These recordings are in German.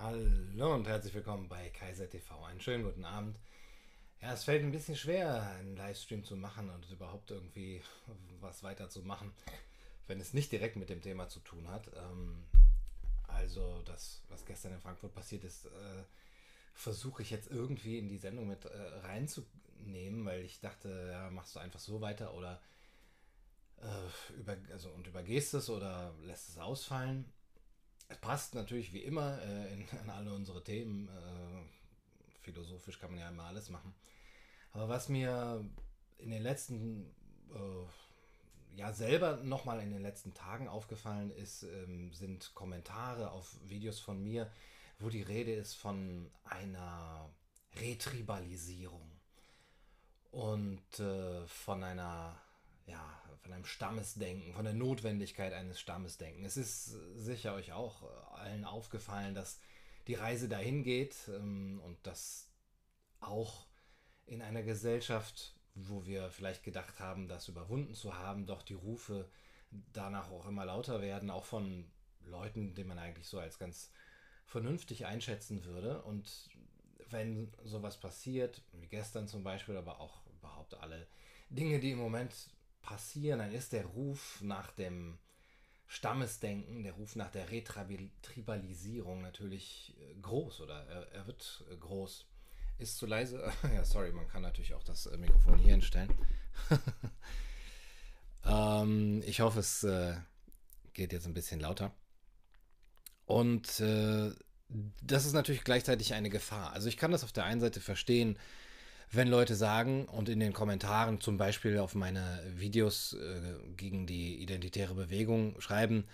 Hallo und herzlich willkommen bei Kaiser TV. Einen schönen guten Abend. Ja, es fällt ein bisschen schwer, einen Livestream zu machen und überhaupt irgendwie was weiterzumachen, wenn es nicht direkt mit dem Thema zu tun hat. Ähm, also das, was gestern in Frankfurt passiert ist, äh, versuche ich jetzt irgendwie in die Sendung mit äh, reinzunehmen, weil ich dachte, ja, machst du einfach so weiter oder äh, über, also, und übergehst es oder lässt es ausfallen. Es passt natürlich wie immer äh, in, in, alle unsere Themen. Äh, philosophisch kann man ja immer alles machen. Aber was mir in den letzten, äh, ja selber nochmal in den letzten Tagen aufgefallen ist, ähm, sind Kommentare auf Videos von mir, wo die Rede ist von einer Retribalisierung und äh, von einer ja, von einem Stammesdenken, von der Notwendigkeit eines Stammesdenken. Es ist sicher euch auch allen aufgefallen, dass die Reise dahin geht ähm, und dass auch in einer Gesellschaft, wo wir vielleicht gedacht haben, das überwunden zu haben, doch die Rufe danach auch immer lauter werden, auch von Leuten, die man eigentlich so als ganz vernünftig einschätzen würde. Und wenn sowas passiert, wie gestern zum Beispiel, aber auch überhaupt alle Dinge, die im Moment passieren, dann ist der Ruf nach dem Stammesdenken, der Ruf nach der Retribalisierung natürlich äh, groß oder er, wird äh, groß. Ist zu leise? ja, sorry, man kann natürlich auch das äh, Mikrofon hier hinstellen. ähm, ich hoffe, es äh, geht jetzt ein bisschen lauter. Und äh, das ist natürlich gleichzeitig eine Gefahr. Also ich kann das auf der einen Seite verstehen, wenn Leute sagen und in den Kommentaren zum Beispiel auf meine Videos äh, gegen die identitäre Bewegung schreiben,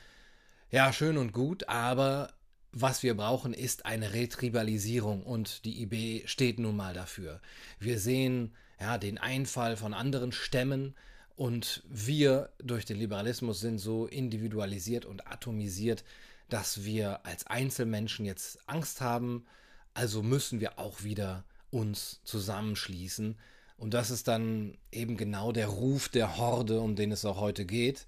ja, schön und gut, aber was wir brauchen, ist eine Retribalisierung und die IB steht nun mal dafür. Wir sehen ja, den Einfall von anderen Stämmen und wir durch den Liberalismus sind so individualisiert und atomisiert, dass wir als Einzelmenschen jetzt Angst haben, also müssen wir auch wieder uns zusammenschließen. Und das ist dann eben genau der Ruf der Horde, um den es auch heute geht.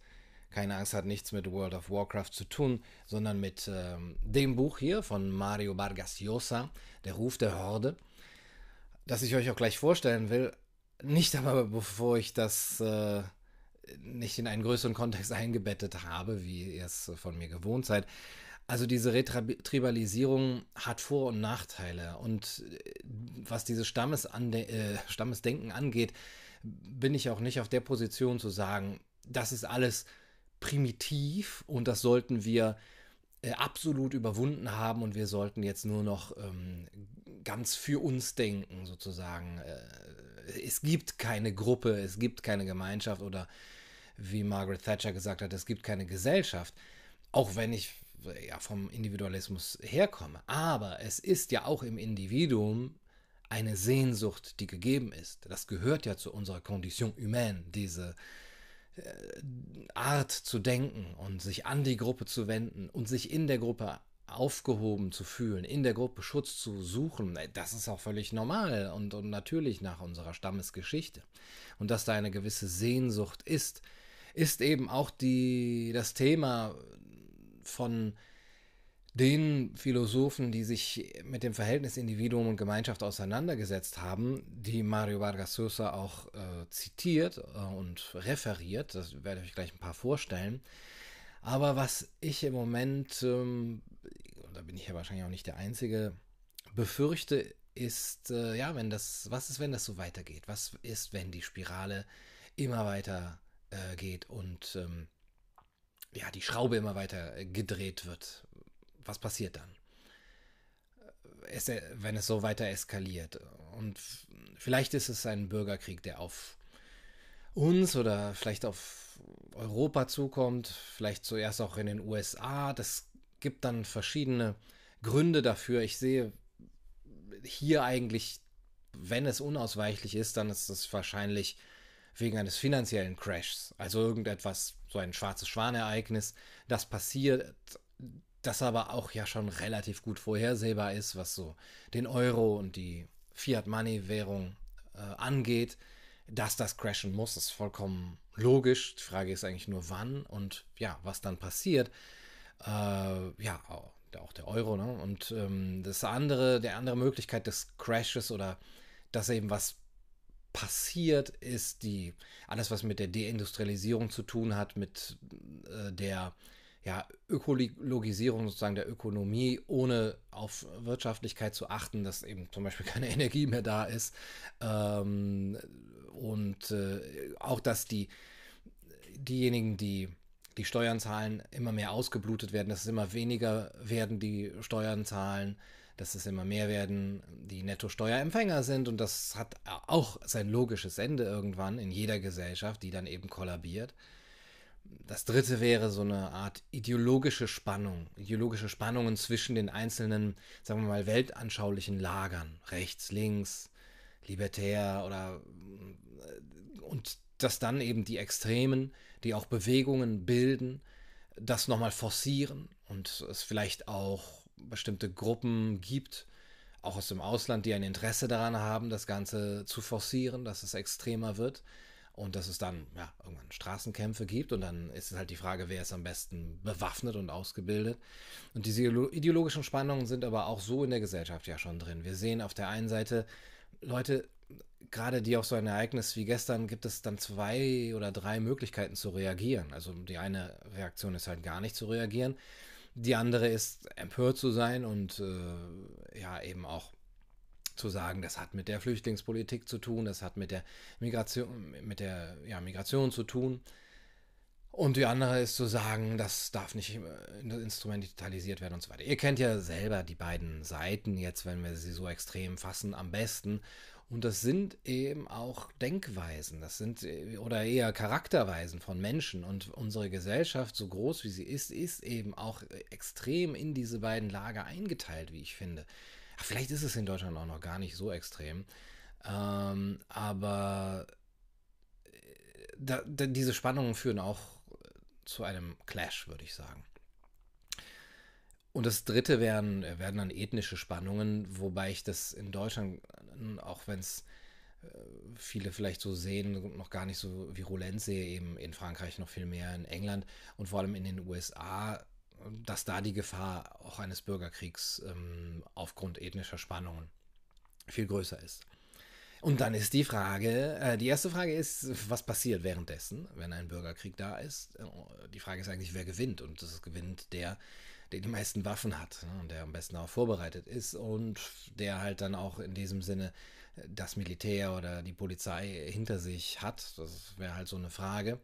Keine Angst hat nichts mit World of Warcraft zu tun, sondern mit ähm, dem Buch hier von Mario Vargas Llosa, Der Ruf der Horde, das ich euch auch gleich vorstellen will. Nicht aber bevor ich das äh, nicht in einen größeren Kontext eingebettet habe, wie ihr es von mir gewohnt seid. Also diese Retribalisierung hat Vor- und Nachteile. Und äh, was dieses Stammesande äh, Stammesdenken angeht, bin ich auch nicht auf der Position zu sagen, das ist alles primitiv und das sollten wir äh, absolut überwunden haben und wir sollten jetzt nur noch ähm, ganz für uns denken, sozusagen. Äh, es gibt keine Gruppe, es gibt keine Gemeinschaft oder wie Margaret Thatcher gesagt hat, es gibt keine Gesellschaft. Auch wenn ich ja, vom Individualismus herkomme. Aber es ist ja auch im Individuum eine Sehnsucht, die gegeben ist. Das gehört ja zu unserer Condition humaine, diese äh, Art zu denken und sich an die Gruppe zu wenden und sich in der Gruppe aufgehoben zu fühlen, in der Gruppe Schutz zu suchen, das ist auch völlig normal und, und natürlich nach unserer Stammesgeschichte. Und dass da eine gewisse Sehnsucht ist, ist eben auch die, das Thema von den Philosophen, die sich mit dem Verhältnis Individuum und Gemeinschaft auseinandergesetzt haben, die Mario Vargas Sosa auch äh, zitiert äh, und referiert. Das werde ich euch gleich ein paar vorstellen. Aber was ich im Moment, ähm, da bin ich ja wahrscheinlich auch nicht der Einzige, befürchte, ist, äh, ja, wenn das, was ist, wenn das so weitergeht? Was ist, wenn die Spirale immer weiter äh, geht und ähm, ja, die Schraube immer weiter äh, gedreht wird. Was passiert dann? Es, äh, wenn es so weiter eskaliert. Und vielleicht ist es ein Bürgerkrieg, der auf uns oder vielleicht auf Europa zukommt, vielleicht zuerst auch in den USA. Das gibt dann verschiedene Gründe dafür. Ich sehe hier eigentlich, wenn es unausweichlich ist, dann ist es wahrscheinlich wegen eines finanziellen Crashs, also irgendetwas, so ein schwarzes Schwanereignis, das passiert, das aber auch ja schon relativ gut vorhersehbar ist, was so den Euro und die Fiat-Money-Währung äh, angeht, dass das crashen muss, ist vollkommen logisch. Die Frage ist eigentlich nur wann und ja, was dann passiert. Äh, ja, auch der Euro. Ne? Und ähm, das andere, der andere Möglichkeit des Crashes oder dass eben was passiert, ist die alles, was mit der Deindustrialisierung zu tun hat, mit äh, der ja, Ökologisierung sozusagen der Ökonomie, ohne auf Wirtschaftlichkeit zu achten, dass eben zum Beispiel keine Energie mehr da ist. Ähm, und äh, auch, dass die diejenigen, die die Steuern zahlen, immer mehr ausgeblutet werden, dass es immer weniger werden, die Steuern zahlen, dass es immer mehr werden, die Netto-Steuerempfänger sind. Und das hat auch sein logisches Ende irgendwann in jeder Gesellschaft, die dann eben kollabiert. Das dritte wäre so eine Art ideologische Spannung, ideologische Spannungen zwischen den einzelnen, sagen wir mal, weltanschaulichen Lagern, rechts, links, libertär oder und dass dann eben die Extremen, die auch Bewegungen bilden, das nochmal forcieren und es vielleicht auch bestimmte Gruppen gibt, auch aus dem Ausland, die ein Interesse daran haben, das Ganze zu forcieren, dass es extremer wird und dass es dann ja, irgendwann Straßenkämpfe gibt und dann ist es halt die Frage, wer ist am besten bewaffnet und ausgebildet. Und diese ideologischen Spannungen sind aber auch so in der Gesellschaft ja schon drin. Wir sehen auf der einen Seite Leute gerade die auf so ein Ereignis wie gestern gibt es dann zwei oder drei Möglichkeiten zu reagieren. Also die eine Reaktion ist halt gar nicht zu reagieren. Die andere ist empört zu sein und äh, ja eben auch zu sagen, das hat mit der Flüchtlingspolitik zu tun, das hat mit der Migration, mit der ja, Migration zu tun. Und die andere ist zu sagen, das darf nicht instrumentalisiert werden und so weiter. Ihr kennt ja selber die beiden Seiten jetzt, wenn wir sie so extrem fassen, am besten. Und das sind eben auch Denkweisen, das sind äh, oder eher Charakterweisen von Menschen. Und unsere Gesellschaft, so groß wie sie ist, ist eben auch äh, extrem in diese beiden Lager eingeteilt, wie ich finde. Vielleicht ist es in Deutschland auch noch gar nicht so extrem. Ähm, aber äh, da, da, diese Spannungen führen auch zu einem Clash, würde ich sagen. Und das dritte wären, werden dann ethnische Spannungen, wobei ich das in Deutschland, auch wenn es äh, viele vielleicht so sehen, noch gar nicht so virulent sehe, eben in Frankreich noch viel mehr, in England und vor allem in den USA, dass da die Gefahr auch eines Bürgerkriegs ähm, aufgrund ethnischer Spannungen viel größer ist. Und dann ist die Frage, äh, die erste Frage ist, was passiert währenddessen, wenn ein Bürgerkrieg da ist? Äh, die Frage ist eigentlich, wer gewinnt? Und das gewinnt der, der die meisten Waffen hat ne, und der am besten darauf vorbereitet ist und der halt dann auch in diesem Sinne das Militär oder die Polizei hinter sich hat. Das wäre halt so eine Frage.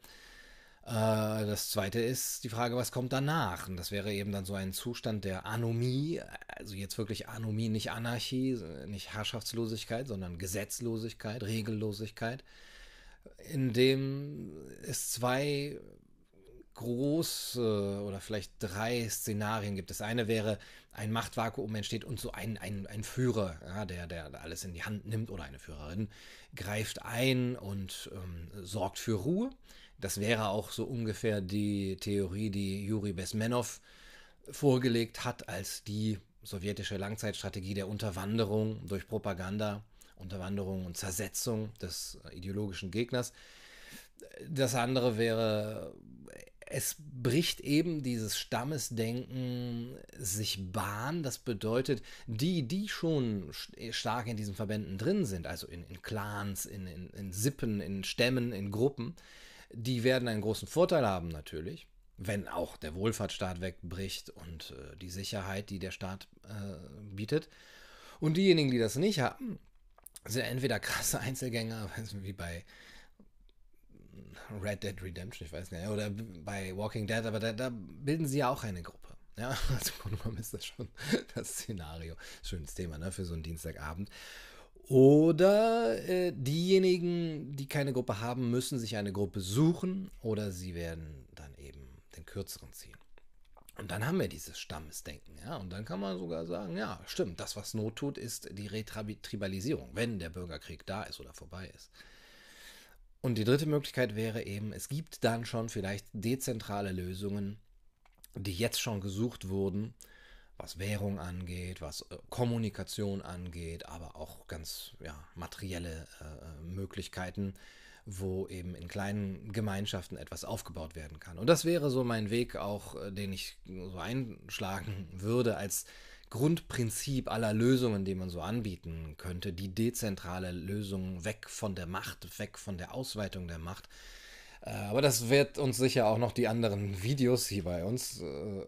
Äh, das zweite ist die Frage, was kommt danach? Und das wäre eben dann so ein Zustand der Anomie, also jetzt wirklich Anomie, nicht Anarchie, nicht Herrschaftslosigkeit, sondern Gesetzlosigkeit, Regellosigkeit, in dem es zwei große oder vielleicht drei Szenarien gibt. Das eine wäre, ein Machtvakuum entsteht und so ein, ein, ein Führer, ja, der, der alles in die Hand nimmt oder eine Führerin, greift ein und ähm, sorgt für Ruhe. Das wäre auch so ungefähr die Theorie, die Juri Besmenov vorgelegt hat, als die sowjetische Langzeitstrategie der Unterwanderung durch Propaganda, Unterwanderung und Zersetzung des ideologischen Gegners. Das andere wäre es bricht eben dieses Stammesdenken sich Bahn. Das bedeutet, die, die schon stark in diesen Verbänden drin sind, also in, in Clans, in, in, in Sippen, in Stämmen, in Gruppen, die werden einen großen Vorteil haben natürlich, wenn auch der Wohlfahrtsstaat wegbricht und äh, die Sicherheit, die der Staat äh, bietet. Und diejenigen, die das nicht haben, sind entweder krasse Einzelgänger, wie bei Red Dead Redemption, ich weiß nicht, oder bei Walking Dead, aber da, da bilden sie ja auch eine Gruppe. Ja, also genommen ist das schon das Szenario. Schönes Thema, ne, für so einen Dienstagabend. Oder äh, diejenigen, die keine Gruppe haben, müssen sich eine Gruppe suchen oder sie werden dann eben den kürzeren ziehen. Und dann haben wir dieses Stammesdenken, ja. Und dann kann man sogar sagen, ja, stimmt, das, was Not tut, ist die Retribalisierung, wenn der Bürgerkrieg da ist oder vorbei ist. Und die dritte Möglichkeit wäre eben, es gibt dann schon vielleicht dezentrale Lösungen, die jetzt schon gesucht wurden, was Währung angeht, was äh, Kommunikation angeht, aber auch ganz ja, materielle äh, Möglichkeiten, wo eben in kleinen Gemeinschaften etwas aufgebaut werden kann. Und das wäre so mein Weg auch, äh, den ich so einschlagen würde als Grundprinzip aller Lösungen, die man so anbieten könnte, die dezentrale Lösung weg von der Macht, weg von der Ausweitung der Macht. Äh, aber das wird uns sicher auch noch die anderen Videos hier bei uns äh,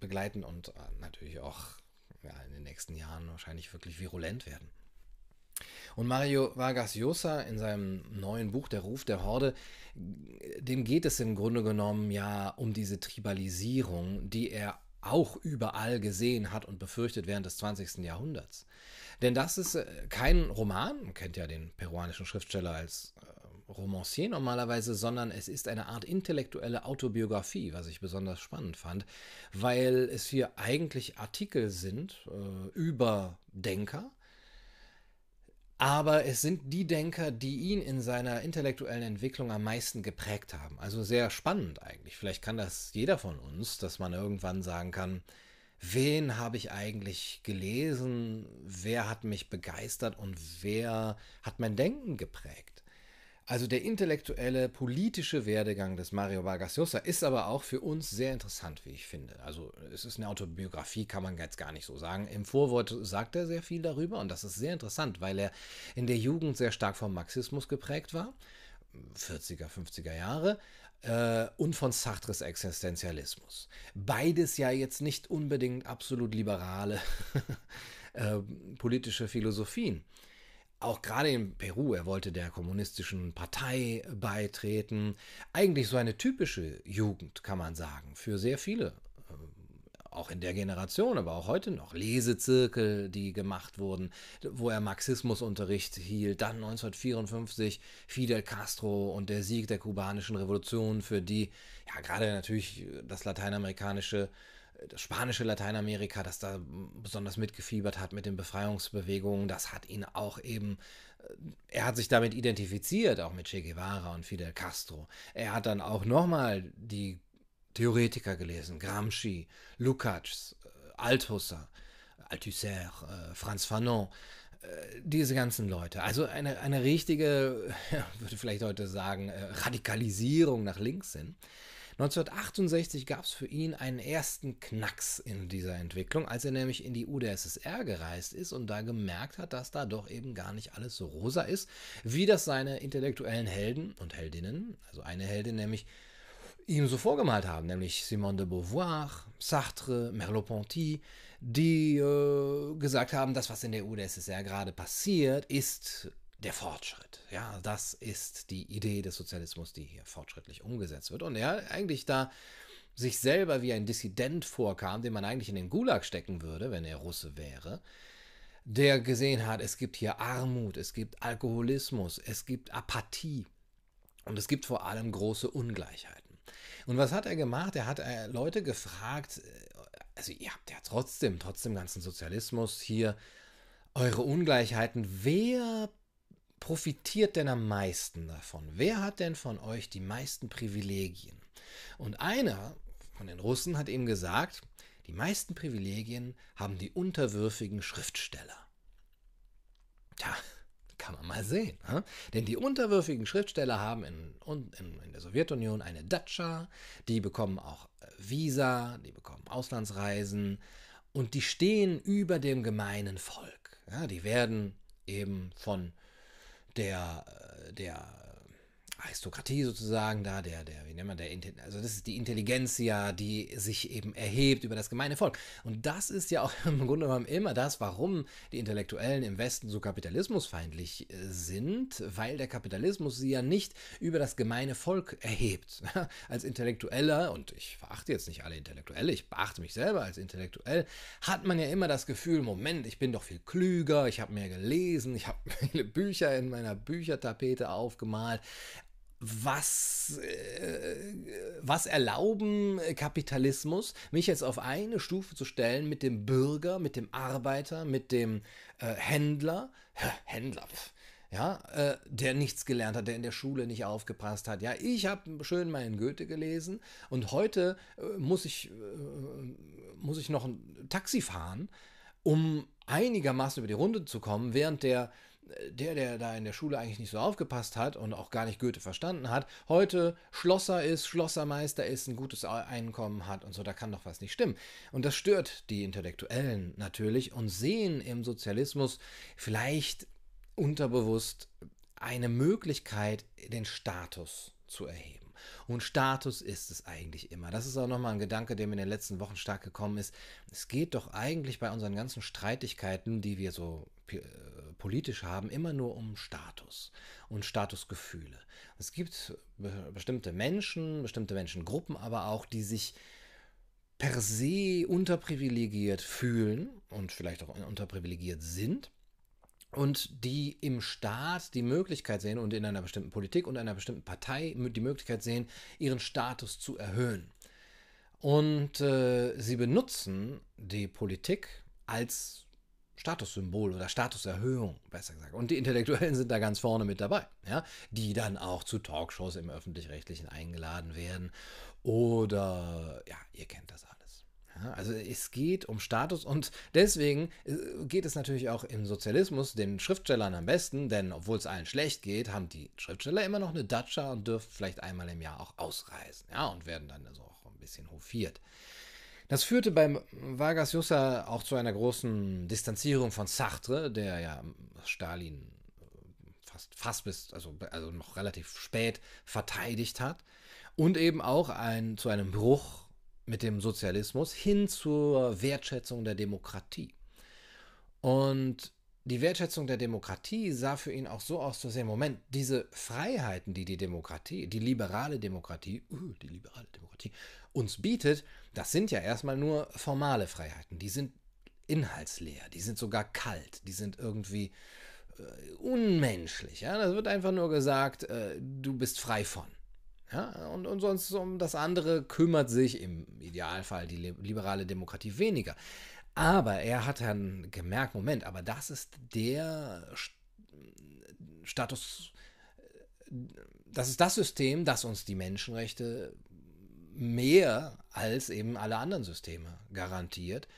begleiten und natürlich auch in den nächsten Jahren wahrscheinlich wirklich virulent werden. Und Mario Vargas Llosa in seinem neuen Buch Der Ruf der Horde, dem geht es im Grunde genommen ja um diese Tribalisierung, die er auch überall gesehen hat und befürchtet während des 20. Jahrhunderts. Denn das ist äh, kein Roman, man kennt ja den peruanischen Schriftsteller als äh, Romancier normalerweise, sondern es ist eine Art intellektuelle Autobiografie, was ich besonders spannend fand, weil es hier eigentlich Artikel sind äh, über Denker, aber es sind die Denker, die ihn in seiner intellektuellen Entwicklung am meisten geprägt haben. Also sehr spannend eigentlich. Vielleicht kann das jeder von uns, dass man irgendwann sagen kann, wen habe ich eigentlich gelesen, wer hat mich begeistert und wer hat mein Denken geprägt. Also der intellektuelle, politische Werdegang des Mario Vargas Llosa ist aber auch für uns sehr interessant, wie ich finde. Also es ist eine Autobiografie, kann man jetzt gar nicht so sagen. Im Vorwort sagt er sehr viel darüber und das ist sehr interessant, weil er in der Jugend sehr stark vom Marxismus geprägt war, 40er, 50er Jahre, äh, und von Sartres Existenzialismus. Beides ja jetzt nicht unbedingt absolut liberale äh, politische Philosophien auch gerade in Peru, er wollte der kommunistischen Partei beitreten. Eigentlich so eine typische Jugend, kann man sagen, für sehr viele. Äh, auch in der Generation, aber auch heute noch. Lesezirkel, die gemacht wurden, wo er Marxismusunterricht hielt. Dann 1954 Fidel Castro und der Sieg der kubanischen Revolution, für die ja gerade natürlich das lateinamerikanische das spanische Lateinamerika, das da besonders mitgefiebert hat mit den Befreiungsbewegungen, das hat ihn auch eben, äh, er hat sich damit identifiziert, auch mit Che Guevara und Fidel Castro. Er hat dann auch nochmal die Theoretiker gelesen, Gramsci, Lukács, äh, Althusser, Althusser, äh, Franz Fanon, diese ganzen Leute. Also eine, eine richtige, würde vielleicht heute sagen, Radikalisierung nach links hin. 1968 gab es für ihn einen ersten Knacks in dieser Entwicklung, als er nämlich in die UdSSR gereist ist und da gemerkt hat, dass da doch eben gar nicht alles so rosa ist, wie das seine intellektuellen Helden und Heldinnen, also eine Heldin nämlich, ihm so vorgemalt haben, nämlich Simone de Beauvoir, Sartre, Merleau-Ponty, die äh, gesagt haben, das, was in der UdSSR gerade passiert, ist der Fortschritt. Ja, das ist die Idee des Sozialismus, die hier fortschrittlich umgesetzt wird. Und er eigentlich da sich selber wie ein Dissident vorkam, den man eigentlich in den Gulag stecken würde, wenn er Russe wäre, der gesehen hat, es gibt hier Armut, es gibt Alkoholismus, es gibt Apathie und es gibt vor allem große Ungleichheiten. Und was hat er gemacht? Er hat äh, Leute gefragt, äh, also ihr habt ja trotzdem, trotz dem ganzen Sozialismus hier eure Ungleichheiten, wer profitiert denn am meisten davon? Wer hat denn von euch die meisten Privilegien? Und einer von den Russen hat ihm gesagt, die meisten Privilegien haben die unterwürfigen Schriftsteller. Tja, kann man mal sehen. Hm? Denn die unterwürfigen Schriftsteller haben in, in, in, der Sowjetunion eine Datscha, die bekommen auch äh, Visa, die bekommen Auslandsreisen und die stehen über dem gemeinen Volk. Ja, die werden eben von der, äh, der Aristokratie sozusagen da, der, der, wie nennt man der, also das ist die Intelligenz ja, die sich eben erhebt über das gemeine Volk. Und das ist ja auch im Grunde genommen immer das, warum die Intellektuellen im Westen so kapitalismusfeindlich äh, sind, weil der Kapitalismus sie ja nicht über das gemeine Volk erhebt. Als Intellektueller, und ich verachte jetzt nicht alle Intellektuelle, ich beachte mich selber als Intellektuell, hat man ja immer das Gefühl, Moment, ich bin doch viel klüger, ich habe mehr gelesen, ich habe viele Bücher in meiner Büchertapete aufgemalt was, äh, was erlauben Kapitalismus, mich jetzt auf eine Stufe zu stellen mit dem Bürger, mit dem Arbeiter, mit dem äh, Händler, Händler, ja, äh, der nichts gelernt hat, der in der Schule nicht aufgepasst hat. Ja, ich habe schön meinen Goethe gelesen und heute äh, muss ich äh, muss ich noch ein Taxi fahren, um einigermaßen über die Runde zu kommen, während der der, der da in der Schule eigentlich nicht so aufgepasst hat und auch gar nicht Goethe verstanden hat, heute Schlosser ist, Schlossermeister ist, ein gutes Einkommen hat und so, da kann doch was nicht stimmen. Und das stört die Intellektuellen natürlich und sehen im Sozialismus vielleicht unterbewusst eine Möglichkeit, den Status zu erheben. Und Status ist es eigentlich immer. Das ist auch nochmal ein Gedanke, der mir in den letzten Wochen stark gekommen ist. Es geht doch eigentlich bei unseren ganzen Streitigkeiten, die wir so politisch haben, immer nur um Status und Statusgefühle. Es gibt bestimmte Menschen, bestimmte Menschengruppen aber auch, die sich per se unterprivilegiert fühlen und vielleicht auch unterprivilegiert sind und die im Staat die Möglichkeit sehen und in einer bestimmten Politik und einer bestimmten Partei die Möglichkeit sehen, ihren Status zu erhöhen. Und äh, sie benutzen die Politik als Statussymbol oder Statuserhöhung, besser gesagt. Und die Intellektuellen sind da ganz vorne mit dabei, ja, die dann auch zu Talkshows im öffentlich-rechtlichen eingeladen werden. Oder, ja, ihr kennt das alles. Ja, also es geht um Status und deswegen äh, geht es natürlich auch im Sozialismus den Schriftstellern am besten, denn obwohl es allen schlecht geht, haben die Schriftsteller immer noch eine Datscha und dürfen vielleicht einmal im Jahr auch ausreisen, ja, und werden dann also auch ein bisschen hofiert. Das führte beim Vargas Llosa auch zu einer großen Distanzierung von Sartre, der ja Stalin fast, fast bis, also, also noch relativ spät verteidigt hat. Und eben auch ein, zu einem Bruch mit dem Sozialismus hin zur Wertschätzung der Demokratie. Und die Wertschätzung der Demokratie sah für ihn auch so aus, dass er, Moment, diese Freiheiten, die die Demokratie, die liberale Demokratie, uh, die liberale Demokratie uns bietet, das sind ja erstmal nur formale Freiheiten. Die sind inhaltsleer, die sind sogar kalt, die sind irgendwie äh, unmenschlich. Ja? Das wird einfach nur gesagt, äh, du bist frei von. Ja, und, und sonst um das andere kümmert sich im Idealfall die liberale Demokratie weniger. Aber er hat dann gemerkt, Moment, aber das ist der Status, das ist das System, das uns die Menschenrechte mehr als eben alle anderen Systeme garantiert,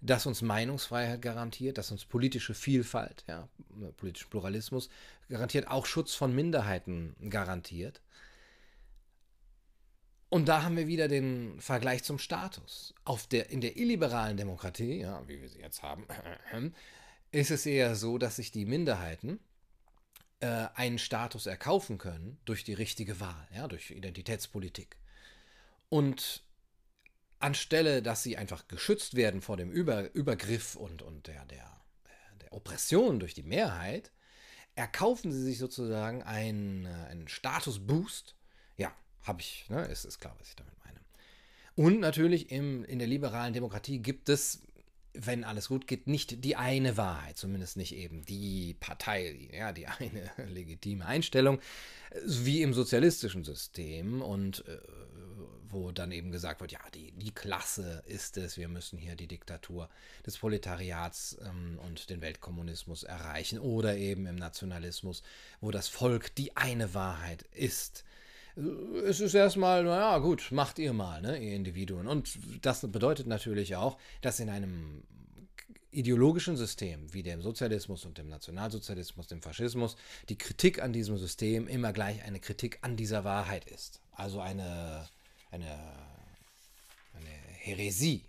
das uns Meinungsfreiheit garantiert, das uns politische Vielfalt, ja, politischen Pluralismus garantiert, auch Schutz von Minderheiten garantiert. Und da haben wir wieder den Vergleich zum Status. Auf der, in der illiberalen Demokratie, ja, wie wir sie jetzt haben, ist es eher so, dass sich die Minderheiten äh, einen Status erkaufen können durch die richtige Wahl, ja, durch Identitätspolitik. Und anstelle, dass sie einfach geschützt werden vor dem Über, Übergriff und, und der, der, der Oppression durch die Mehrheit, erkaufen sie sich sozusagen einen, äh, einen Statusboost habe ich, ne? Ist, ist klar, was ich damit meine. Und natürlich im, in der liberalen Demokratie gibt es, wenn alles gut geht, nicht die eine Wahrheit, zumindest nicht eben die Partei, ja, die eine legitime Einstellung, wie im sozialistischen System und äh, wo dann eben gesagt wird, ja, die, die Klasse ist es, wir müssen hier die Diktatur des Proletariats ähm, und den Weltkommunismus erreichen oder eben im Nationalismus, wo das Volk die eine Wahrheit ist es ist erstmal, naja, gut, macht ihr mal, ne, ihr Individuen. Und das bedeutet natürlich auch, dass in einem ideologischen System wie dem Sozialismus und dem Nationalsozialismus, dem Faschismus, die Kritik an diesem System immer gleich eine Kritik an dieser Wahrheit ist. Also eine, eine, eine Häresie.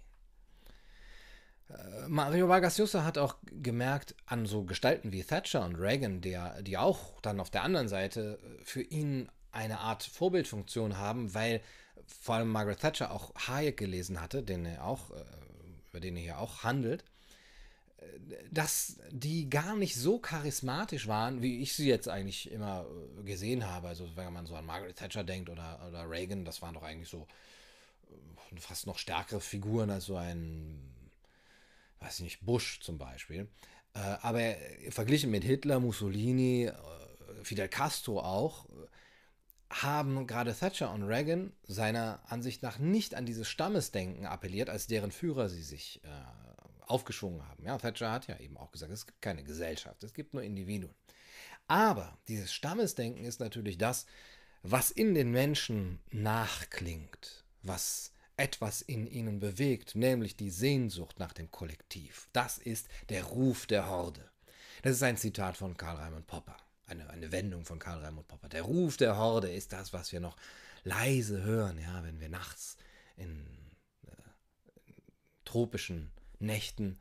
Äh, Mario Vargas Llosa hat auch gemerkt an so Gestalten wie Thatcher und Reagan, der, die auch dann auf der anderen Seite für ihn eine Art Vorbildfunktion haben, weil vor allem Margaret Thatcher auch Hayek gelesen hatte, den er auch, äh, über den er hier auch handelt, äh, dass die gar nicht so charismatisch waren, wie ich sie jetzt eigentlich immer äh, gesehen habe. Also wenn man so an Margaret Thatcher denkt oder, oder Reagan, das waren doch eigentlich so fast noch stärkere Figuren als so ein, weiß ich nicht, Bush zum Beispiel. Aber verglichen mit Hitler, Mussolini, Fidel Castro auch, haben gerade Thatcher und Reagan seiner Ansicht nach nicht an dieses Stammesdenken appelliert, als deren Führer sie sich äh, aufgeschwungen haben. Ja, Thatcher hat ja eben auch gesagt, es gibt keine Gesellschaft, es gibt nur Individuen. Aber dieses Stammesdenken ist natürlich das, was in den Menschen nachklingt, was etwas in ihnen bewegt, nämlich die Sehnsucht nach dem Kollektiv. Das ist der Ruf der Horde. Das ist ein Zitat von Karl Raimund Popper. Eine, eine Wendung von Karl Raimund Popper. Der Ruf der Horde ist das, was wir noch leise hören, ja, wenn wir nachts in, äh, tropischen Nächten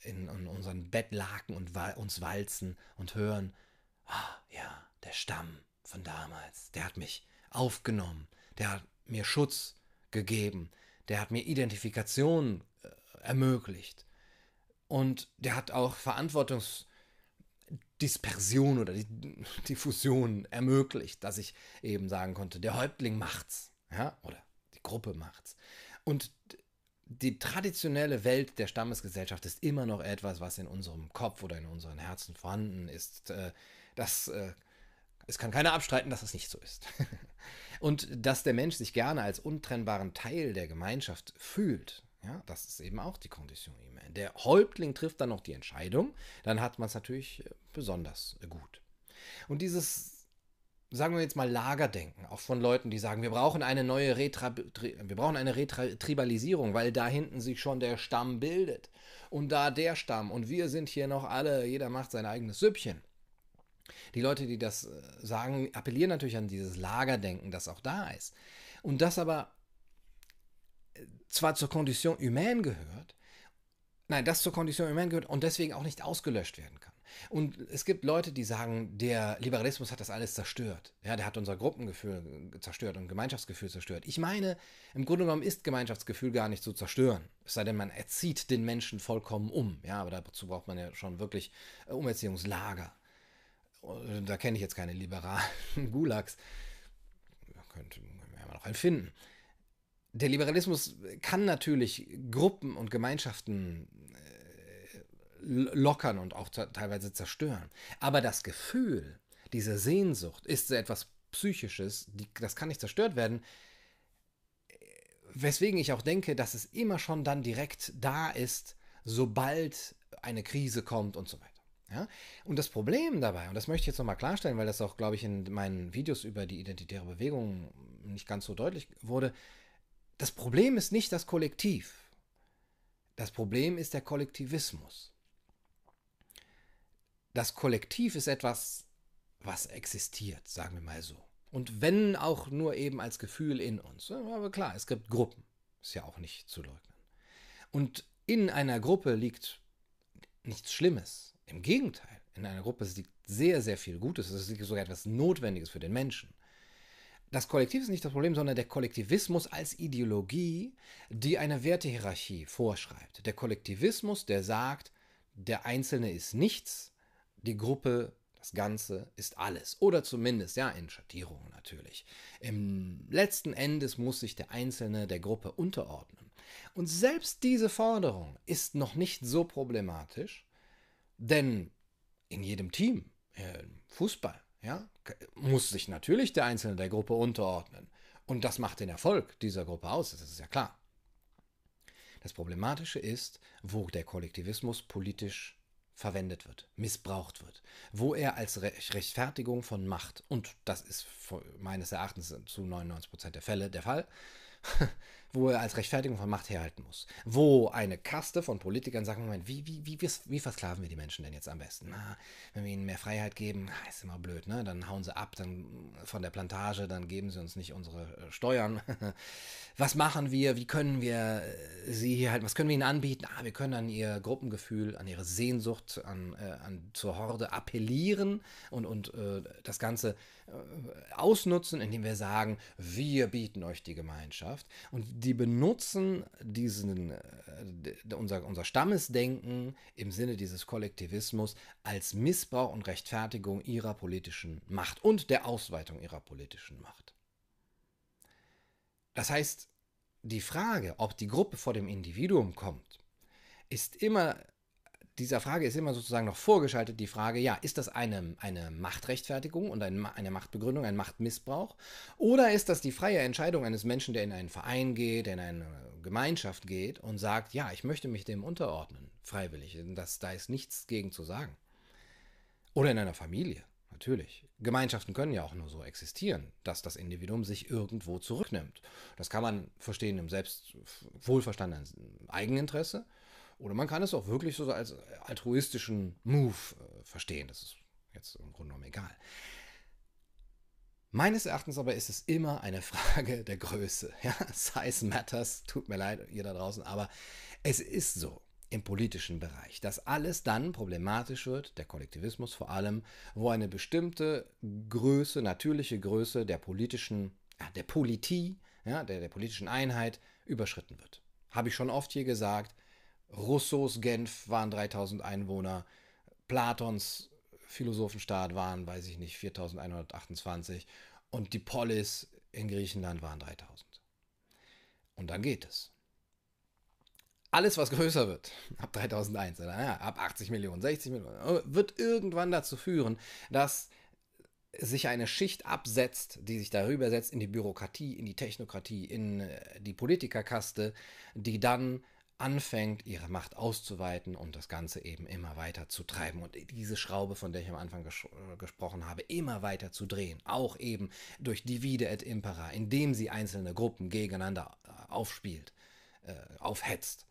in, in, unseren Bettlaken und uns walzen und hören, ah, ja, der Stamm von damals, der hat mich aufgenommen, der hat mir Schutz gegeben, der hat mir Identifikation äh, ermöglicht und der hat auch Verantwortungsdispersion oder die Diffusion ermöglicht, dass ich eben sagen konnte, der Häuptling macht's, ja, oder die Gruppe macht's. Und die traditionelle Welt der Stammesgesellschaft ist immer noch etwas, was in unserem Kopf oder in unseren Herzen vorhanden ist. Äh, das äh, es kann keiner abstreiten, dass es nicht so ist. Und dass der Mensch sich gerne als untrennbaren Teil der Gemeinschaft fühlt, ja, das ist eben auch die Kondition. Der Häuptling trifft dann noch die Entscheidung, dann hat man es natürlich äh, besonders gut. Und dieses, sagen wir jetzt mal, Lagerdenken, auch von Leuten, die sagen, wir brauchen eine neue Retra wir brauchen eine Retribalisierung, weil da hinten sich schon der Stamm bildet. Und da der Stamm und wir sind hier noch alle, jeder macht sein eigenes Süppchen. Die Leute, die das äh, sagen, appellieren natürlich an dieses Lagerdenken, das auch da ist. Und das aber äh, zwar zur Condition humaine gehört, nein, das zur Condition humaine gehört und deswegen auch nicht ausgelöscht werden kann. Und es gibt Leute, die sagen, der Liberalismus hat das alles zerstört. Ja, der hat unser Gruppengefühl zerstört und Gemeinschaftsgefühl zerstört. Ich meine, im Grunde genommen ist Gemeinschaftsgefühl gar nicht zu zerstören. Es sei denn, man erzieht den Menschen vollkommen um. Ja, aber dazu braucht man ja schon wirklich äh, Umerziehungslager. Da kenne ich jetzt keine liberalen Gulags. Könnte man noch einen finden. Der Liberalismus kann natürlich Gruppen und Gemeinschaften äh, lockern und auch teilweise zerstören. Aber das Gefühl, diese Sehnsucht ist so etwas Psychisches, die, das kann nicht zerstört werden. Weswegen ich auch denke, dass es immer schon dann direkt da ist, sobald eine Krise kommt und so weiter. Ja? Und das Problem dabei, und das möchte ich jetzt nochmal klarstellen, weil das auch, glaube ich, in meinen Videos über die identitäre Bewegung nicht ganz so deutlich wurde, das Problem ist nicht das Kollektiv. Das Problem ist der Kollektivismus. Das Kollektiv ist etwas, was existiert, sagen wir mal so. Und wenn auch nur eben als Gefühl in uns. Aber klar, es gibt Gruppen. Ist ja auch nicht zu leugnen. Und in einer Gruppe liegt nichts Schlimmes. Im Gegenteil, in einer Gruppe liegt sehr, sehr viel Gutes. Es liegt sogar etwas Notwendiges für den Menschen. Das Kollektiv ist nicht das Problem, sondern der Kollektivismus als Ideologie, die eine Wertehierarchie vorschreibt. Der Kollektivismus, der sagt, der Einzelne ist nichts, die Gruppe, das Ganze ist alles. Oder zumindest, ja, in Schattierungen natürlich. Im letzten Endes muss sich der Einzelne der Gruppe unterordnen. Und selbst diese Forderung ist noch nicht so problematisch, denn in jedem Team, Fußball, ja, muss sich natürlich der Einzelne der Gruppe unterordnen. Und das macht den Erfolg dieser Gruppe aus, das ist ja klar. Das Problematische ist, wo der Kollektivismus politisch verwendet wird, missbraucht wird, wo er als Rechtfertigung von Macht, und das ist meines Erachtens zu 99% der Fälle der Fall, wo er als Rechtfertigung von Macht herhalten muss. Wo eine Kaste von Politikern sagt, Moment, wie, wie, wie, wie versklaven wir die Menschen denn jetzt am besten? Na, wenn wir ihnen mehr Freiheit geben, ist immer blöd, ne? Dann hauen sie ab, dann von der Plantage, dann geben sie uns nicht unsere äh, Steuern. was machen wir? Wie können wir äh, sie hier halt, was können wir ihnen anbieten? Ah, wir können an ihr Gruppengefühl, an ihre Sehnsucht, an, äh, an zur Horde appellieren und, und äh, das Ganze ausnutzen, indem wir sagen, wir bieten euch die Gemeinschaft. Und die benutzen diesen, äh, unser, unser Stammesdenken im Sinne dieses Kollektivismus als Missbrauch und Rechtfertigung ihrer politischen Macht und der Ausweitung ihrer politischen Macht. Das heißt, die Frage, ob die Gruppe vor dem Individuum kommt, ist immer dieser Frage ist immer sozusagen noch vorgeschaltet die Frage, ja, ist das eine, eine Machtrechtfertigung und ein, eine Machtbegründung, ein Machtmissbrauch? Oder ist das die freie Entscheidung eines Menschen, der in einen Verein geht, in eine Gemeinschaft geht und sagt, ja, ich möchte mich dem unterordnen, freiwillig. Das, da ist nichts gegen zu sagen. Oder in einer Familie, natürlich. Gemeinschaften können ja auch nur so existieren, dass das Individuum sich irgendwo zurücknimmt. Das kann man verstehen im selbst wohlverstandenen Eigeninteresse Oder man kann es auch wirklich so als altruistischen Move äh, verstehen. Das ist jetzt im Grunde genommen egal. Meines Erachtens aber ist es immer eine Frage der Größe. Ja, Size matters, tut mir leid, ihr da draußen, aber es ist so im politischen Bereich, dass alles dann problematisch wird, der Kollektivismus vor allem, wo eine bestimmte Größe, natürliche Größe der politischen, der Politie, ja, der, der politischen Einheit überschritten wird. Habe ich schon oft hier gesagt, Rousseaus Genf waren 3000 Einwohner, Platons Philosophenstaat waren, weiß ich nicht, 4128 und die Polis in Griechenland waren 3000. Und dann geht es. Alles, was größer wird, ab 3001, oder, ja, ab 80 Millionen, 60 Millionen, wird irgendwann dazu führen, dass sich eine Schicht absetzt, die sich darüber setzt in die Bürokratie, in die Technokratie, in äh, die Politikerkaste, die dann anfängt, ihre Macht auszuweiten und das Ganze eben immer weiter zu treiben und diese Schraube, von der ich am Anfang ges äh, gesprochen habe, immer weiter zu drehen. Auch eben durch Divide et Impera, indem sie einzelne Gruppen gegeneinander äh, aufspielt, äh, aufhetzt.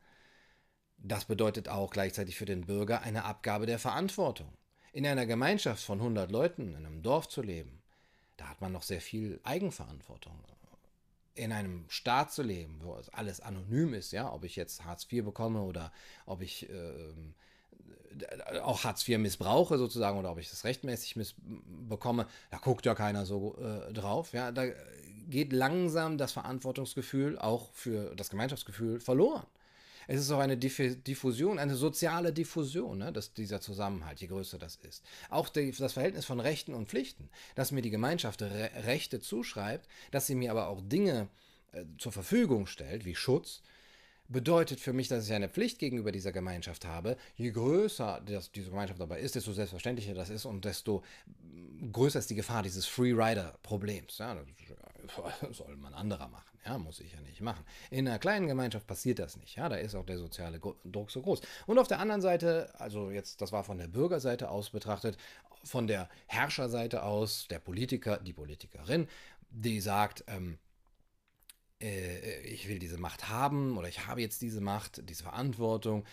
Das bedeutet auch gleichzeitig für den Bürger eine Abgabe der Verantwortung. In einer Gemeinschaft von 100 Leuten, in einem Dorf zu leben, da hat man noch sehr viel Eigenverantwortung in einem Staat zu leben, wo alles anonym ist, ja, ob ich jetzt Hartz IV bekomme oder ob ich äh, auch Hartz IV missbrauche sozusagen oder ob ich das rechtmäßig bekomme, da guckt ja keiner so äh, drauf, ja, da geht langsam das Verantwortungsgefühl auch für das Gemeinschaftsgefühl verloren. Es ist auch eine Diffusion, eine soziale Diffusion, ne, dass dieser Zusammenhalt, je größer das ist. Auch die, das Verhältnis von Rechten und Pflichten, dass mir die Gemeinschaft Re Rechte zuschreibt, dass sie mir aber auch Dinge äh, zur Verfügung stellt, wie Schutz, bedeutet für mich, dass ich eine Pflicht gegenüber dieser Gemeinschaft habe. Je größer das, diese Gemeinschaft dabei ist, desto selbstverständlicher das ist und desto größer ist die Gefahr dieses Free-Rider-Problems. Ja, das soll man anderer machen. Ja, muss ich ja nicht machen. In einer kleinen Gemeinschaft passiert das nicht. Ja, da ist auch der soziale Druck so groß. Und auf der anderen Seite, also jetzt, das war von der Bürgerseite aus betrachtet, von der Herrscherseite aus, der Politiker, die Politikerin, die sagt, ähm, äh, ich will diese Macht haben oder ich habe jetzt diese Macht, diese Verantwortung,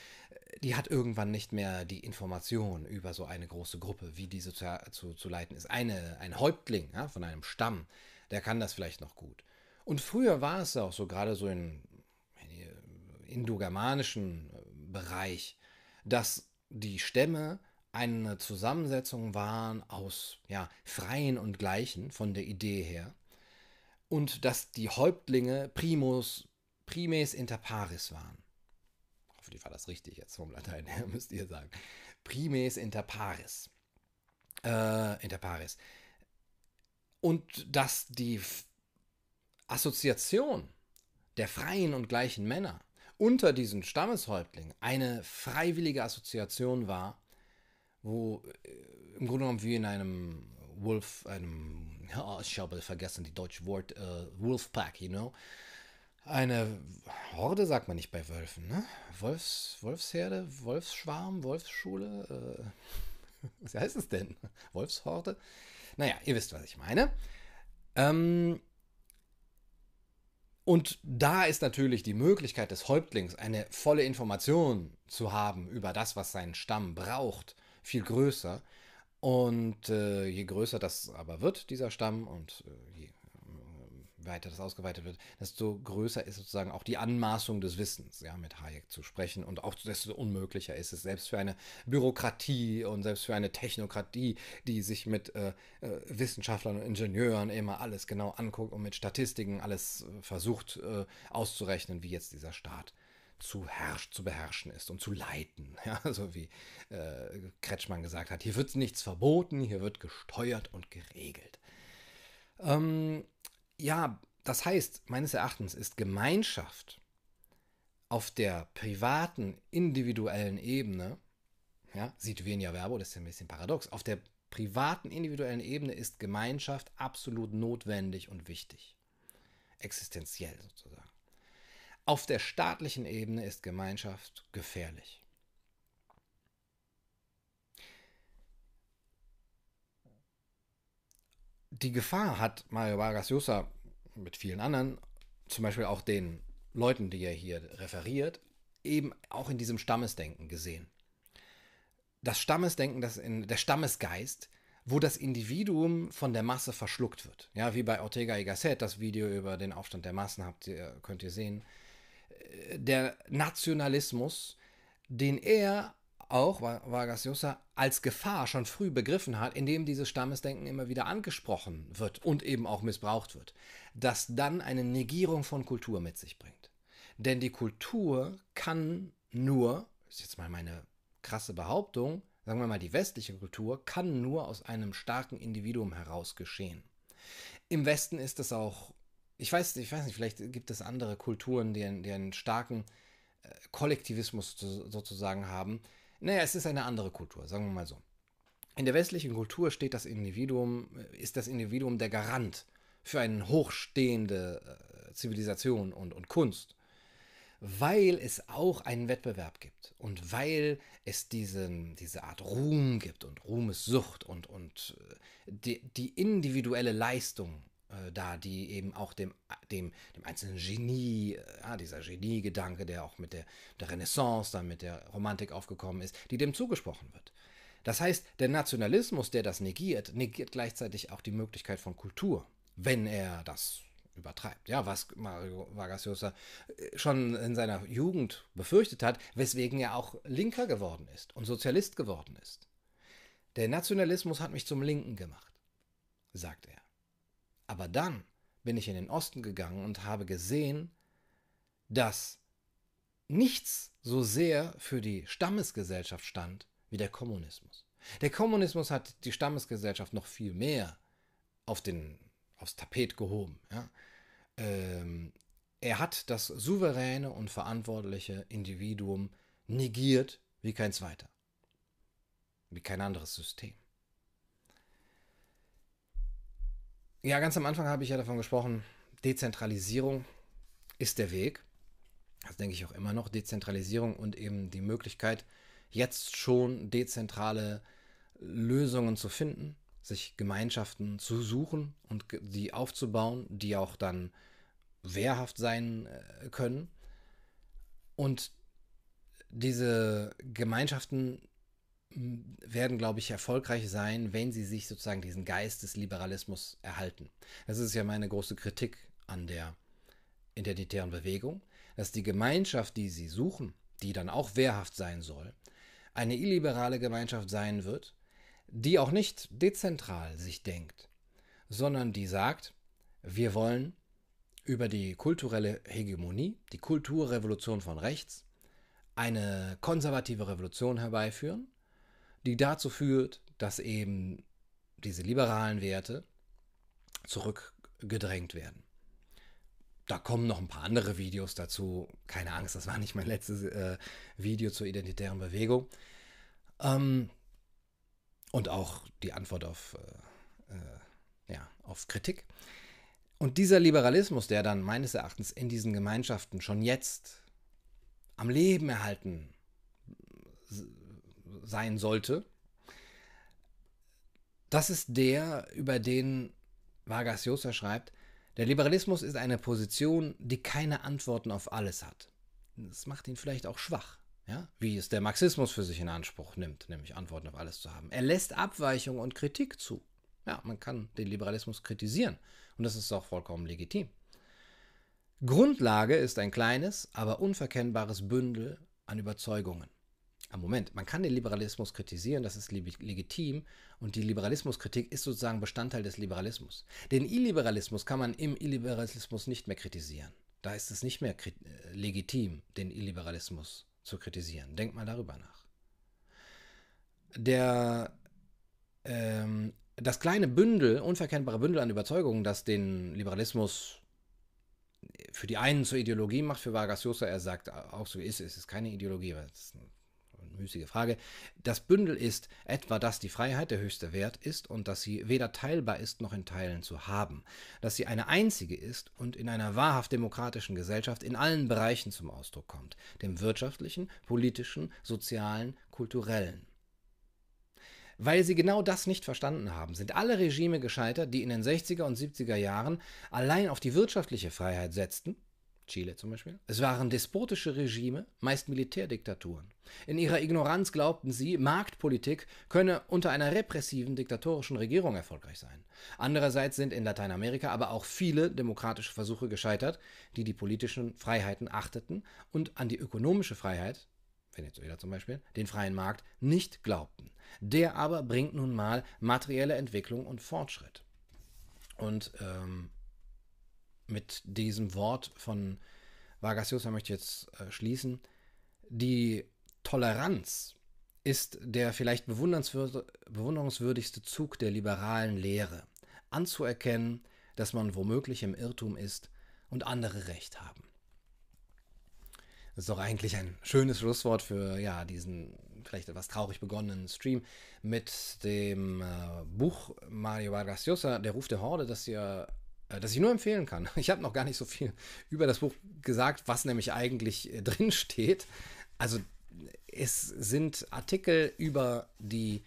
die hat irgendwann nicht mehr die Information über so eine große Gruppe, wie diese zu, zu, zu leiten ist. Eine, ein Häuptling ja, von einem Stamm, der kann das vielleicht noch gut. Und früher war es auch so, gerade so im indogermanischen Bereich, dass die Stämme eine Zusammensetzung waren aus ja, Freien und Gleichen von der Idee her und dass die Häuptlinge primus, primes inter pares waren. Hoffentlich war das richtig jetzt vom Latein her, müsst ihr sagen. Primes inter pares. Äh, inter pares. Und dass die Assoziation der freien und gleichen Männer unter diesen Stammeshäuptlingen eine freiwillige Assoziation war, wo äh, im Grunde genommen wie in einem Wolf, einem ja, ich habe vergessen die deutsche Wort, äh, Wolfpack, you know. Eine Horde sagt man nicht bei Wölfen, ne? Wolfs, Wolfsherde, Wolfsschwarm, Wolfsschule, äh, was heißt es denn? Wolfshorde? Naja, ihr wisst, was ich meine. Ähm, und da ist natürlich die Möglichkeit des Häuptlings, eine volle Information zu haben über das, was sein Stamm braucht, viel größer. Und äh, je größer das aber wird, dieser Stamm, und äh, je weiter das ausgeweitet wird, desto größer ist sozusagen auch die Anmaßung des Wissens, ja, mit Hayek zu sprechen. Und auch desto unmöglicher ist es, selbst für eine Bürokratie und selbst für eine Technokratie, die sich mit äh, äh Wissenschaftlern und Ingenieuren immer alles genau anguckt und mit Statistiken alles äh, versucht auszurechnen, wie jetzt dieser Staat zu, herrsch, zu beherrschen ist und zu leiten. Ja, so wie äh, Kretschmann gesagt hat, hier wird nichts verboten, hier wird gesteuert und geregelt. Ähm, ja, das heißt, meines Erachtens ist Gemeinschaft auf der privaten, individuellen Ebene, ja, sieht Venia Verbo, das ist ein bisschen paradox, auf der privaten, individuellen Ebene ist Gemeinschaft absolut notwendig und wichtig. Existenziell sozusagen. Auf der staatlichen Ebene ist Gemeinschaft gefährlich. Die Gefahr hat Mario Vargas Llosa mit vielen anderen, zum Beispiel auch den Leuten, die er hier referiert, eben auch in diesem Stammesdenken gesehen. Das Stammesdenken, das in, der Stammesgeist, wo das Individuum von der Masse verschluckt wird. Ja, wie bei Ortega y Gasset, das Video über den Aufstand der Massen habt ihr, könnt ihr sehen. Äh, der Nationalismus, den er auch Vargas Llosa als Gefahr schon früh begriffen hat, indem dieses Stammesdenken immer wieder angesprochen wird und eben auch missbraucht wird, das dann eine Negierung von Kultur mit sich bringt. Denn die Kultur kann nur, ist jetzt mal meine krasse Behauptung, sagen wir mal, die westliche Kultur kann nur aus einem starken Individuum heraus geschehen. Im Westen ist es auch, ich weiß, ich weiß nicht, vielleicht gibt es andere Kulturen, die einen, die einen starken äh, Kollektivismus sozusagen haben, naja, es ist eine andere Kultur, sagen wir mal so. In der westlichen Kultur steht das Individuum, äh, ist das Individuum der Garant für eine hochstehende äh, Zivilisation und, und Kunst. Weil es auch einen Wettbewerb gibt und weil es diesen, diese Art Ruhm gibt und Ruhmessucht und, und äh, die, die individuelle Leistung äh, da, die eben auch dem, dem, dem einzelnen Genie, äh, dieser Genie-Gedanke, der auch mit der, der Renaissance, dann mit der Romantik aufgekommen ist, die dem zugesprochen wird. Das heißt, der Nationalismus, der das negiert, negiert gleichzeitig auch die Möglichkeit von Kultur, wenn er das übertreibt. Ja, was Mario Vargas Llosa äh, schon in seiner Jugend befürchtet hat, weswegen er auch Linker geworden ist und Sozialist geworden ist. Der Nationalismus hat mich zum Linken gemacht, sagt er. Aber dann bin ich in den Osten gegangen und habe gesehen, dass nichts so sehr für die Stammesgesellschaft stand wie der Kommunismus. Der Kommunismus hat die Stammesgesellschaft noch viel mehr auf den, aufs Tapet gehoben. Ja? Ähm, er hat das souveräne und verantwortliche Individuum negiert wie kein zweiter, wie kein anderes System. Ja, ganz am Anfang habe ich ja davon gesprochen, Dezentralisierung ist der Weg. Das denke ich auch immer noch. Dezentralisierung und eben die Möglichkeit, jetzt schon dezentrale Lösungen zu finden, sich Gemeinschaften zu suchen und die aufzubauen, die auch dann wehrhaft sein äh, können. Und diese Gemeinschaften werden, glaube ich, erfolgreich sein, wenn sie sich sozusagen diesen Geist des Liberalismus erhalten. Das ist ja meine große Kritik an der identitären Bewegung, dass die Gemeinschaft, die sie suchen, die dann auch wehrhaft sein soll, eine illiberale Gemeinschaft sein wird, die auch nicht dezentral sich denkt, sondern die sagt, wir wollen über die kulturelle Hegemonie, die Kulturrevolution von rechts, eine konservative Revolution herbeiführen, die dazu führt, dass eben diese liberalen Werte zurückgedrängt werden. Da kommen noch ein paar andere Videos dazu. Keine Angst, das war nicht mein letztes äh, Video zur identitären Bewegung. Ähm, und auch die Antwort auf, äh, äh, ja, auf Kritik. Und dieser Liberalismus, der dann meines Erachtens in diesen Gemeinschaften schon jetzt am Leben erhalten sein sollte. Das ist der, über den Vargas Llosa schreibt, der Liberalismus ist eine Position, die keine Antworten auf alles hat. Das macht ihn vielleicht auch schwach, ja? wie es der Marxismus für sich in Anspruch nimmt, nämlich Antworten auf alles zu haben. Er lässt Abweichung und Kritik zu. Ja, man kann den Liberalismus kritisieren und das ist auch vollkommen legitim. Grundlage ist ein kleines, aber unverkennbares Bündel an Überzeugungen. Am Moment, man kann den Liberalismus kritisieren, das ist legitim und die Liberalismuskritik ist sozusagen Bestandteil des Liberalismus. Den Illiberalismus kann man im Illiberalismus nicht mehr kritisieren. Da ist es nicht mehr äh, legitim, den Illiberalismus zu kritisieren. Denkt mal darüber nach. Der, ähm, das kleine Bündel, unverkennbare Bündel an Überzeugungen, das den Liberalismus für die einen zur Ideologie macht, für Vargas Llosa, er sagt auch so ist, es ist keine Ideologie, weil es ist ein müßige Frage. Das Bündel ist etwa, dass die Freiheit der höchste Wert ist und dass sie weder teilbar ist noch in Teilen zu haben, dass sie eine einzige ist und in einer wahrhaft demokratischen Gesellschaft in allen Bereichen zum Ausdruck kommt, dem wirtschaftlichen, politischen, sozialen, kulturellen. Weil sie genau das nicht verstanden haben, sind alle Regime gescheitert, die in den 60er und 70er Jahren allein auf die wirtschaftliche Freiheit setzten Chile zum Beispiel. Es waren despotische Regime, meist Militärdiktaturen. In ihrer Ignoranz glaubten sie, Marktpolitik könne unter einer repressiven diktatorischen Regierung erfolgreich sein. Andererseits sind in Lateinamerika aber auch viele demokratische Versuche gescheitert, die die politischen Freiheiten achteten und an die ökonomische Freiheit, Venezuela zum Beispiel, den freien Markt, nicht glaubten. Der aber bringt nun mal materielle Entwicklung und Fortschritt. Und ähm, mit diesem Wort von Vargas Llosa möchte ich jetzt äh, schließen. Die Toleranz ist der vielleicht bewunderungswürdigste Zug der liberalen Lehre. Anzuerkennen, dass man womöglich im Irrtum ist und andere Recht haben. Das ist doch eigentlich ein schönes Schlusswort für ja, diesen vielleicht etwas traurig begonnenen Stream mit dem äh, Buch Mario Vargas Llosa, Der Ruf der Horde, das ihr das ich nur empfehlen kann. Ich habe noch gar nicht so viel über das Buch gesagt, was nämlich eigentlich äh, drin steht. Also es sind Artikel über die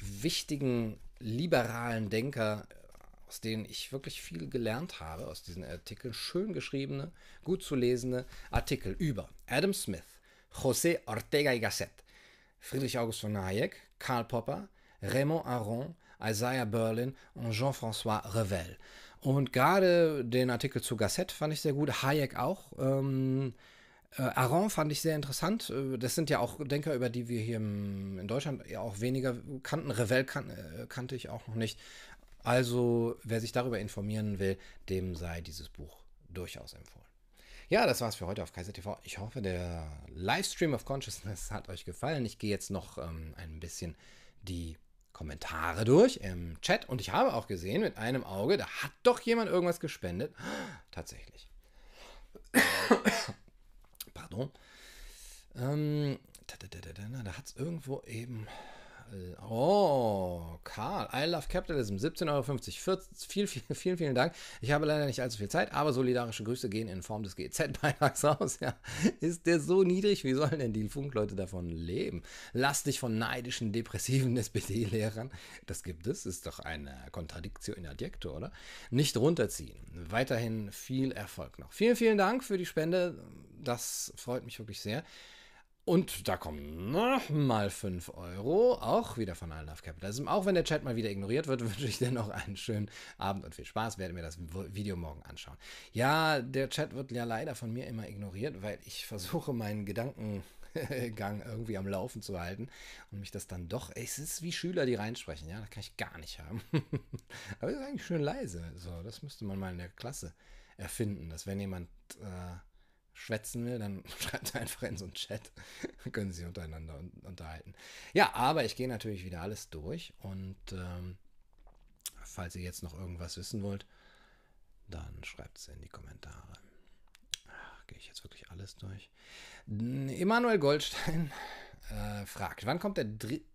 wichtigen liberalen Denker, äh, aus denen ich wirklich viel gelernt habe, aus diesen Artikeln. Schön geschriebene, gut zu lesende Artikel über Adam Smith, José Ortega y Gasset, Friedrich August von Hayek, Karl Popper, Raymond Aron, Isaiah Berlin und Jean-François Revel. Und gerade den Artikel zu Gasset fand ich sehr gut, Hayek auch. Ähm, äh, Aron fand ich sehr interessant. Äh, das sind ja auch Denker, über die wir hier im, in Deutschland ja auch weniger kannten. Revel kan äh, kannte ich auch noch nicht. Also, wer sich darüber informieren will, dem sei dieses Buch durchaus empfohlen. Ja, das war's für heute auf Kaiser TV. Ich hoffe, der Livestream of Consciousness hat euch gefallen. Ich gehe jetzt noch ähm, ein bisschen die Kommentare durch im Chat und ich habe auch gesehen mit einem Auge, da hat doch jemand irgendwas gespendet. Tatsächlich. Pardon. Ähm, da hat es irgendwo eben Oh, Karl, I love capitalism, 17,50 Euro. Viel, viel, vielen, vielen Dank. Ich habe leider nicht allzu viel Zeit, aber solidarische Grüße gehen in Form des GZ-Beitrags raus. Ja, ist der so niedrig? Wie sollen denn die Funkleute davon leben? Lass dich von neidischen, depressiven SPD-Lehrern, das gibt es, ist doch eine Kontradiktion in Adjekto, oder? Nicht runterziehen. Weiterhin viel Erfolg noch. Vielen, vielen Dank für die Spende. Das freut mich wirklich sehr. Und da kommen nochmal 5 Euro, auch wieder von I Love Capitalism. Auch wenn der Chat mal wieder ignoriert wird, wünsche ich dir noch einen schönen Abend und viel Spaß. Werde mir das Video morgen anschauen. Ja, der Chat wird ja leider von mir immer ignoriert, weil ich versuche, meinen Gedankengang irgendwie am Laufen zu halten und mich das dann doch. Es ist wie Schüler, die reinsprechen, ja, das kann ich gar nicht haben. Aber es ist eigentlich schön leise. So, das müsste man mal in der Klasse erfinden, dass wenn jemand. Äh, schwätzen will, dann schreibt einfach in so einen Chat. Dann können sie untereinander unterhalten. Ja, aber ich gehe natürlich wieder alles durch und ähm, falls ihr jetzt noch irgendwas wissen wollt, dann schreibt es in die Kommentare. Gehe ich jetzt wirklich alles durch? Emanuel Goldstein äh, fragt, wann kommt der dritte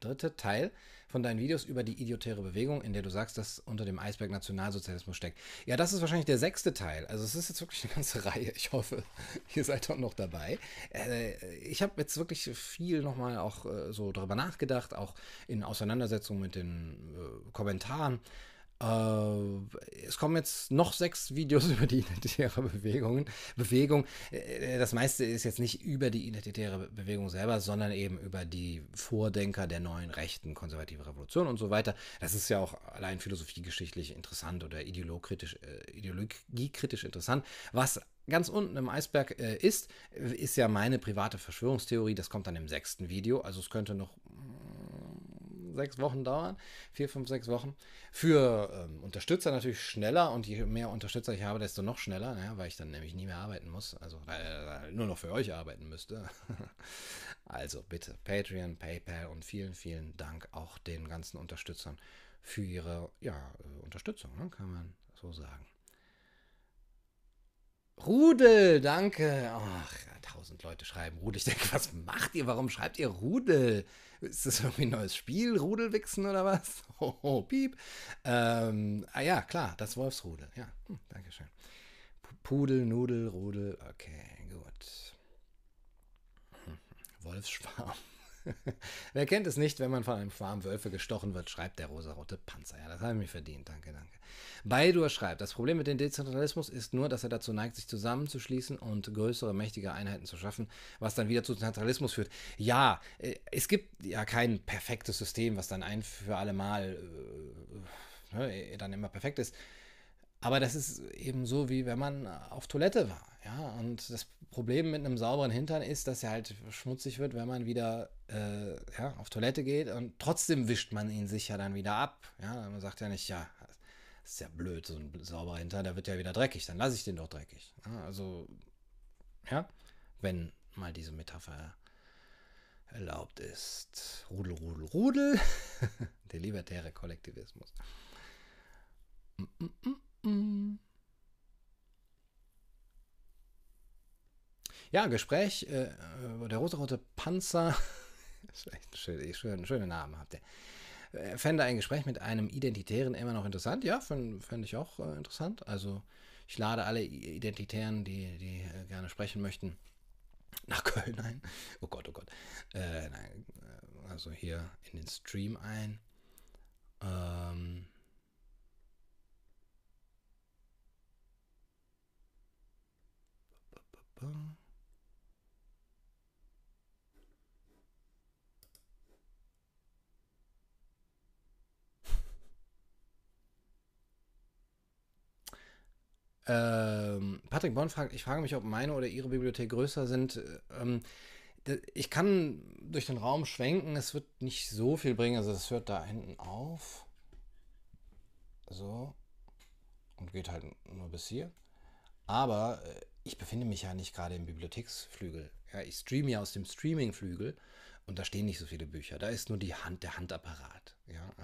dritte Teil von deinen Videos über die idiotäre Bewegung, in der du sagst, dass unter dem Eisberg Nationalsozialismus steckt. Ja, das ist wahrscheinlich der sechste Teil. Also es ist jetzt wirklich eine ganze Reihe. Ich hoffe, ihr seid doch noch dabei. Äh, ich habe jetzt wirklich viel nochmal auch äh, so darüber nachgedacht, auch in Auseinandersetzung mit den äh, Kommentaren. Äh, es kommen jetzt noch sechs Videos über die identitäre Bewegungen. Bewegung. Äh, das meiste ist jetzt nicht über die identitäre Bewegung selber, sondern eben über die Vordenker der neuen Rechten, konservative Revolution und so weiter. Das ist ja auch allein philosophiegeschichtlich interessant oder ideologiekritisch, äh, ideologiekritisch interessant. Was ganz unten im Eisberg äh, ist, ist ja meine private Verschwörungstheorie. Das kommt dann im sechsten Video. Also es könnte noch sechs Wochen dauern. Vier, fünf, sechs Wochen. Für ähm, Unterstützer natürlich schneller und je mehr Unterstützer ich habe, desto noch schneller, ja, weil ich dann nämlich nie mehr arbeiten muss. Also äh, nur noch für euch arbeiten müsste. also bitte Patreon, PayPal und vielen, vielen Dank auch den ganzen Unterstützern für ihre ja, äh, Unterstützung, ne, kann man so sagen. Rudel, danke. Ach, tausend Leute schreiben Rudel. Ich denke, was macht ihr? Warum schreibt ihr Rudel? Ist das irgendwie ein neues Spiel? Rudelwichsen oder was? Hoho, piep. Ähm, ah ja, klar, das Wolfsrudel. Ja, hm, Dankeschön. Pudel, Nudel, Rudel. Okay, gut. Hm, Wolfsschwarm. Wer kennt es nicht, wenn man von einem Schwarm Wölfe gestochen wird, schreibt der rosarote Panzer. Ja, das habe ich mir verdient. Danke, danke. Baidur schreibt, das Problem mit dem Dezentralismus ist nur, dass er dazu neigt, sich zusammenzuschließen und größere, mächtige Einheiten zu schaffen, was dann wieder zu Zentralismus führt. Ja, äh, es gibt ja kein perfektes System, was dann ein für alle Mal äh, ne, dann immer perfekt ist. Aber das ist eben so, wie wenn man auf Toilette war. Ja, und das Problem mit einem sauberen Hintern ist, dass er halt schmutzig wird, wenn man wieder äh, ja, auf Toilette geht und trotzdem wischt man ihn sich ja dann wieder ab. Ja, man sagt ja nicht, ja, das ist ja blöd, so ein sauberer Hintern, der wird ja wieder dreckig, dann lasse ich den doch dreckig. Ja, also, ja, wenn mal diese Metapher erlaubt ist. Rudel, Rudel, Rudel. Der libertäre Kollektivismus. Mm -mm -mm. Ja, Gespräch, äh, äh der rote Panzer, das ist echt ein schöner, schön, schöner Name habt ihr. Äh, fände ein Gespräch mit einem Identitären immer noch interessant. Ja, fände fänd ich auch äh, interessant. Also ich lade alle Identitären, die, die äh, gerne sprechen möchten, nach Köln ein. Oh Gott, oh Gott. Äh, nein, also hier in den Stream ein. Ähm, Ähm, Patrick Bonn fragt, ich frage mich, ob meine oder Ihre Bibliothek größer sind. Ähm, ich kann durch den Raum schwenken, es wird nicht so viel bringen, also es hört da hinten auf. So. Und geht halt nur bis hier. Aber äh, ich befinde mich ja nicht gerade im Bibliotheksflügel. Ja, ich streame ja aus dem Streamingflügel und da stehen nicht so viele Bücher. Da ist nur die Hand, der Handapparat. Ja,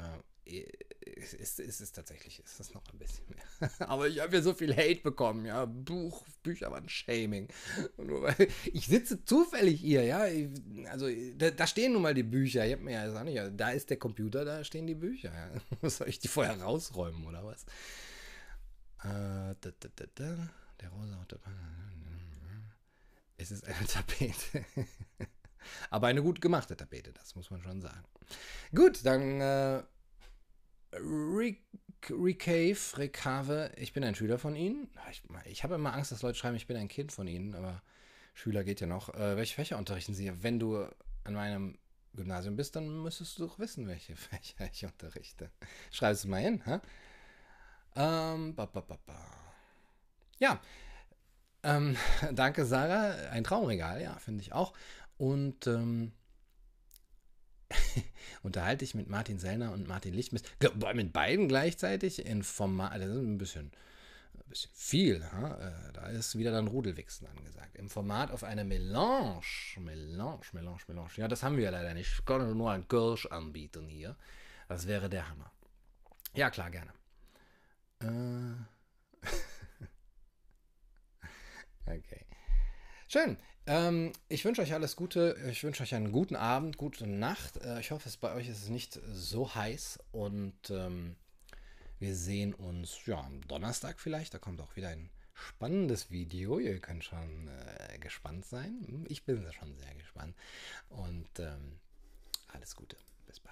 äh, ist, ist, ist es tatsächlich, ist es noch ein bisschen mehr. Aber ich habe ja so viel Hate bekommen, ja. Buch, Bücher waren Shaming. Nur weil ich sitze zufällig hier, ja. Also da, da, stehen nun mal die Bücher. Ich habe mir ja gesagt, nicht, da ist der Computer, da stehen die Bücher. Ja. Soll ich die vorher rausräumen oder was? Äh, da, da, da, da. Rosa Es ist eine Tapete. Aber eine gut gemachte Tapete, das muss man schon sagen. Gut, dann äh, Recave, Recave, ich bin ein Schüler von Ihnen. Ich, ich habe immer Angst, dass Leute schreiben, ich bin ein Kind von Ihnen, aber Schüler geht ja noch. Äh, welche Fächer unterrichten Sie? Wenn du an meinem Gymnasium bist, dann müsstest du doch wissen, welche Fächer ich unterrichte. Schreib es mal hin, hä? Ähm, ba, ba, ba, ja, ähm, danke Sarah. Ein Traumregal, ja, finde ich auch. Und ähm, unterhalte ich mit Martin Sellner und Martin Lichtmist, mit beiden gleichzeitig in Format, das ist ein bisschen, ein bisschen viel, ha? Äh, da ist wieder dann Rudelwichsen angesagt. Im Format auf eine Melange, Melange, Melange, Melange. Ja, das haben wir ja leider nicht. Ich kann nur ein Kirsch anbieten hier. Das wäre der Hammer. Ja, klar, gerne. Äh. okay. Schön. Ähm, ich wünsche euch alles Gute. Ich wünsche euch einen guten Abend, gute Nacht. Äh, ich hoffe, es bei euch ist es nicht so heiß. Und ähm, wir sehen uns ja am Donnerstag vielleicht. Da kommt auch wieder ein spannendes Video. Ihr könnt schon äh, gespannt sein. Ich bin schon sehr gespannt. Und ähm,